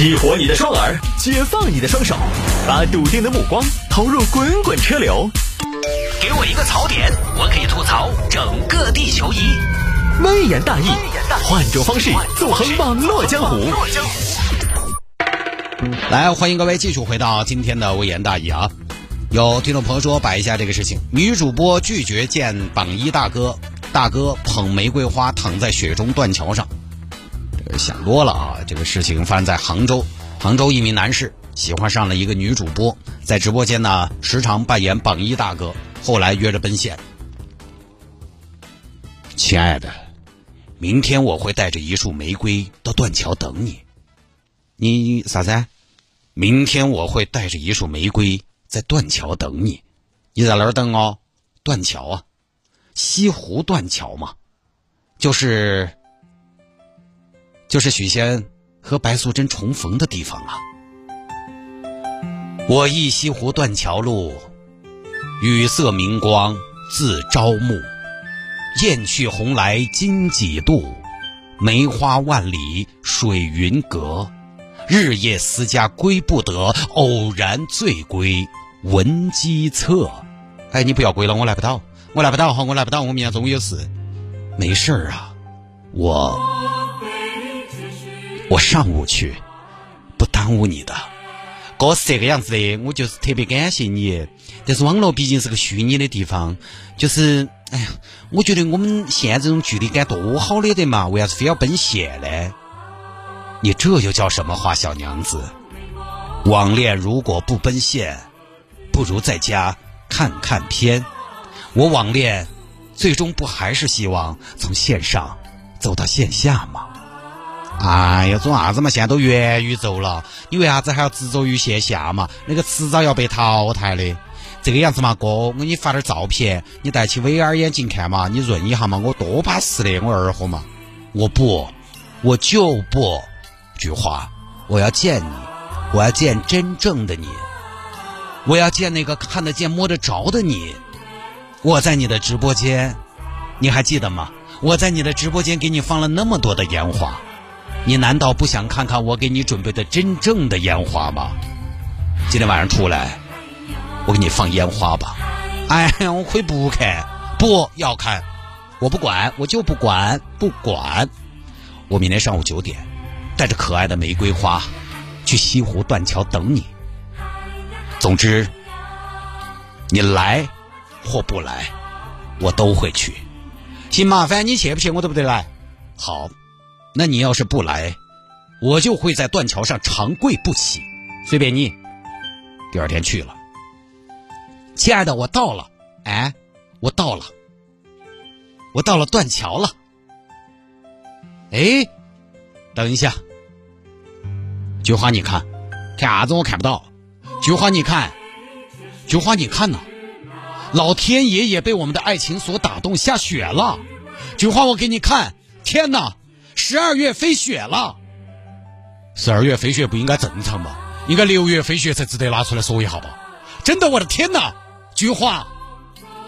激活你的双耳，解放你的双手，把笃定的目光投入滚滚车流。给我一个槽点，我可以吐槽整个地球仪。微言大义，换种方式纵横网络江湖。来，欢迎各位继续回到今天的微言大义啊！有听众朋友说摆一下这个事情：女主播拒绝见榜一大哥，大哥捧玫瑰花躺在雪中断桥上。想多了啊！这个事情发生在杭州，杭州一名男士喜欢上了一个女主播，在直播间呢时常扮演榜一大哥，后来约着奔现。亲爱的，明天我会带着一束玫瑰到断桥等你。你啥子？明天我会带着一束玫瑰在断桥等你。你在哪儿等哦？断桥啊，西湖断桥嘛，就是就是许仙和白素贞重逢的地方啊。我忆西湖断桥路，雨色明光自朝暮。雁去红来今几度？梅花万里水云隔。日夜思家归不得，偶然醉归闻鸡策。哎，你不要归了，我来不到，我来不到哈，我来不到，我明天中午有事。没事儿啊，我我上午去，不耽误你的。哥是这个样子的，我就是特别感谢你。但是网络毕竟是个虚拟的地方，就是哎呀，我觉得我们现在这种距离感多好的得嘛，为啥子非要奔现呢？你这又叫什么话，小娘子？网恋如果不奔现，不如在家看看片。我网恋，最终不还是希望从线上走到线下吗？哎呀，做啥子嘛？现在都元宇宙了，你为啥子还要执着于线下嘛？那个迟早要被淘汰的。这个样子嘛，哥，我给你发点照片，你戴起 VR 眼镜看嘛，你润一下嘛，我多巴适的，我二货嘛。我不，我就不。句话，我要见你，我要见真正的你，我要见那个看得见摸得着的你。我在你的直播间，你还记得吗？我在你的直播间给你放了那么多的烟花，你难道不想看看我给你准备的真正的烟花吗？今天晚上出来，我给你放烟花吧。哎呀，我可以不看，不要看，我不管，我就不管，不管。我明天上午九点。带着可爱的玫瑰花，去西湖断桥等你。总之，你来或不来，我都会去。行麻烦你去不去，我都不得来。好，那你要是不来，我就会在断桥上长跪不起。随便你。第二天去了，亲爱的，我到了。哎，我到了，我到了断桥了。哎，等一下。菊花，你看，看啥子？我看不到。菊花，你看，菊花，你看呐，老天爷也被我们的爱情所打动，下雪了。菊花，我给你看，天哪，十二月飞雪了。十二月飞雪不应该正常吗？应该六月飞雪才值得拿出来说一下吧？真的，我的天哪，菊花，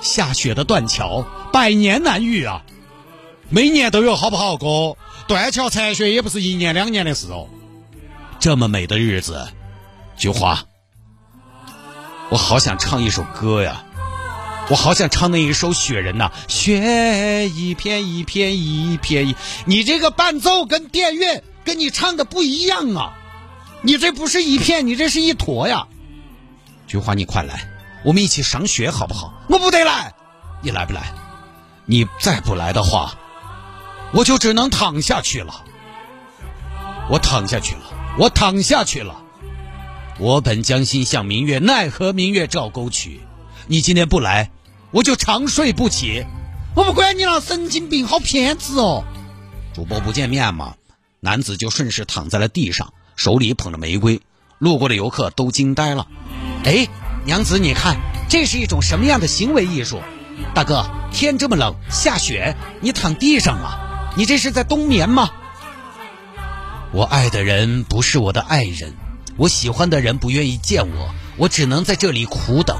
下雪的断桥，百年难遇啊！每年都有，好不好，哥？断桥残雪也不是一年两年的事哦。这么美的日子，菊花，我好想唱一首歌呀！我好想唱那一首《雪人》呐，雪一片一片一片一，你这个伴奏跟电乐跟你唱的不一样啊！你这不是一片，你这是一坨呀！菊花，你快来，我们一起赏雪好不好？我不得来，你来不来？你再不来的话，我就只能躺下去了。我躺下去了。我躺下去了。我本将心向明月，奈何明月照沟渠。你今天不来，我就长睡不起。我不管你了，神经病，好骗子哦！主播不见面嘛，男子就顺势躺在了地上，手里捧着玫瑰。路过的游客都惊呆了。哎，娘子，你看，这是一种什么样的行为艺术？大哥，天这么冷，下雪，你躺地上啊？你这是在冬眠吗？我爱的人不是我的爱人，我喜欢的人不愿意见我，我只能在这里苦等。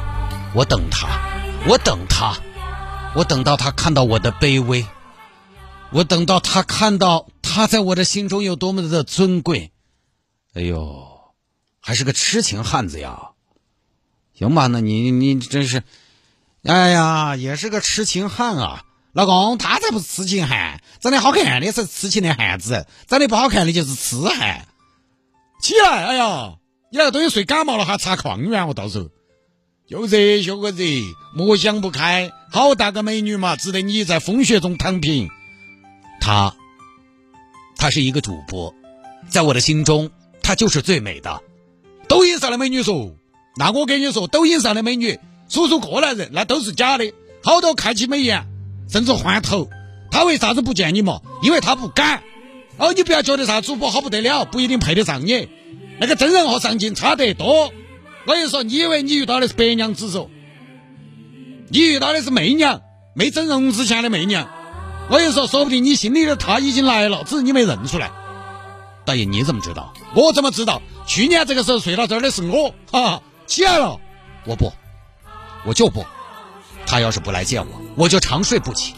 我等他，我等他，我等到他看到我的卑微，我等到他看到他在我的心中有多么的尊贵。哎呦，还是个痴情汉子呀！行吧，那你你真是，哎呀，也是个痴情汉啊！老公，他才不是痴情汉，长得好看的是痴情的汉子，长得不好看的就是痴汉。起来，哎呀，你那个东西睡感冒了，还擦矿源，我到时候又热又个热，莫想不开，好大个美女嘛，值得你在风雪中躺平。她，她是一个主播，在我的心中，她就是最美的。抖音上的美女说，那我跟你说，抖音上的美女，数数过来人，那都是假的，好多开起美颜。甚至换头，他为啥子不见你嘛？因为他不敢。哦，你不要觉得啥主播好不得了，不一定配得上你。那个真人和上镜差得多。我跟你说，你以为你遇到的是白娘子嗦？你遇到的是媚娘，没整容之前的媚娘。我跟你说，说不定你心里的她已经来了，只是你没认出来。大爷，你怎么知道？我怎么知道？去年这个时候睡到这儿的是我，哈，起来了。我不，我就不。他要是不来见我，我就长睡不起。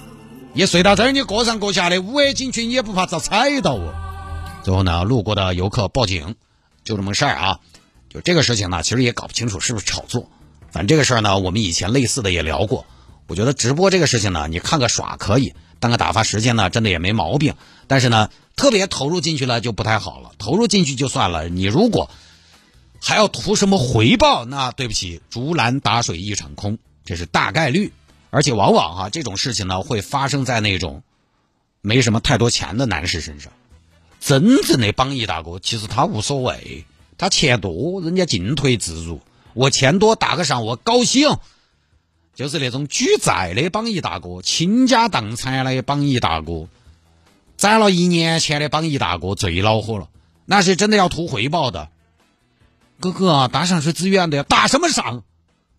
一睡到这儿，你过上过下的五 A 景区，你也不怕遭踩到哦。最后呢，路过的游客报警，就这么个事儿啊。就这个事情呢，其实也搞不清楚是不是炒作。反正这个事儿呢，我们以前类似的也聊过。我觉得直播这个事情呢，你看个耍可以，当个打发时间呢，真的也没毛病。但是呢，特别投入进去了就不太好了。投入进去就算了，你如果还要图什么回报，那对不起，竹篮打水一场空。这是大概率，而且往往哈这种事情呢会发生在那种没什么太多钱的男士身上。真正的榜一大哥其实他无所谓，他钱多，人家进退自如。我钱多打个赏，我高兴。就是那种举债的榜一大哥，倾家荡产的榜一大哥，攒了一年钱的榜一大哥最恼火了。那是真的要图回报的。哥哥，打赏是自愿的，打什么赏？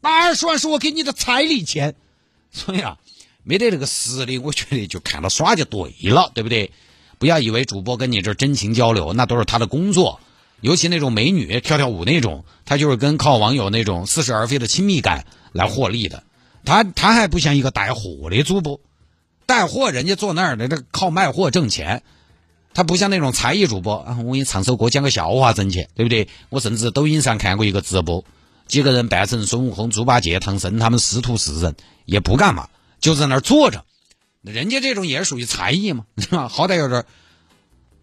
那二十万是我给你的彩礼钱，所以啊，没得这个实力，我觉得就看到耍就对了，对不对？不要以为主播跟你这真情交流，那都是他的工作。尤其那种美女跳跳舞那种，他就是跟靠网友那种似是而非的亲密感来获利的。他他还不像一个带货的主播，带货人家坐那儿的这靠卖货挣钱，他不像那种才艺主播啊，我给你唱首歌讲个笑话挣钱，对不对？我甚至抖音上看过一个直播。几个人扮成孙悟空、猪八戒、唐僧，他们师徒四人也不干嘛，就在那儿坐着。人家这种也是属于才艺嘛，是吧？好歹有点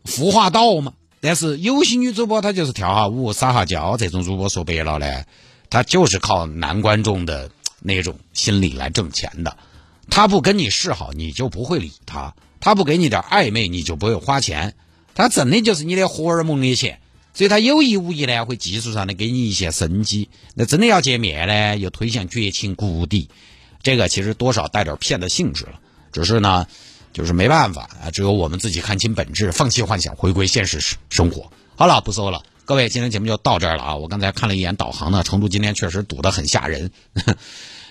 孵化道嘛。但是有些女主播她就是跳下舞、撒下娇，这种主播说白了呢，她就是靠男观众的那种心理来挣钱的。他不跟你示好，你就不会理他；他不给你点暧昧，你就不会花钱。他挣的就是你的荷尔蒙的钱。所以他有意无意呢，会技术上的给你一些生机。那真的要见面呢，又推向绝情谷底，这个其实多少带点骗的性质了。只是呢，就是没办法啊，只有我们自己看清本质，放弃幻想，回归现实生活。好了，不说了，各位，今天节目就到这儿了啊！我刚才看了一眼导航呢，成都今天确实堵得很吓人。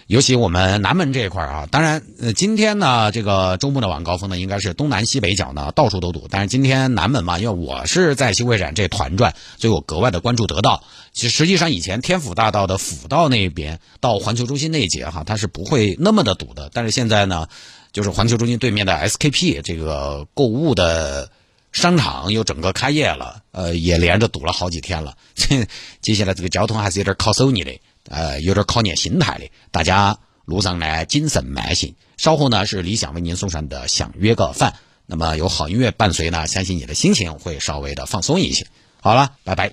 尤其我们南门这一块啊，当然，呃，今天呢，这个周末的晚高峰呢，应该是东南西北角呢到处都堵。但是今天南门嘛，因为我是在新会展这团转，所以我格外的关注得到。其实实际上以前天府大道的辅道那边到环球中心那一节哈，它是不会那么的堵的。但是现在呢，就是环球中心对面的 SKP 这个购物的商场又整个开业了，呃，也连着堵了好几天了。接下来这个交通还是有点靠手你的。呃，有点考验心态的，大家路上呢谨慎慢行。稍后呢是李想为您送上的想约个饭，那么有好音乐伴随呢，相信你的心情会稍微的放松一些。好了，拜拜。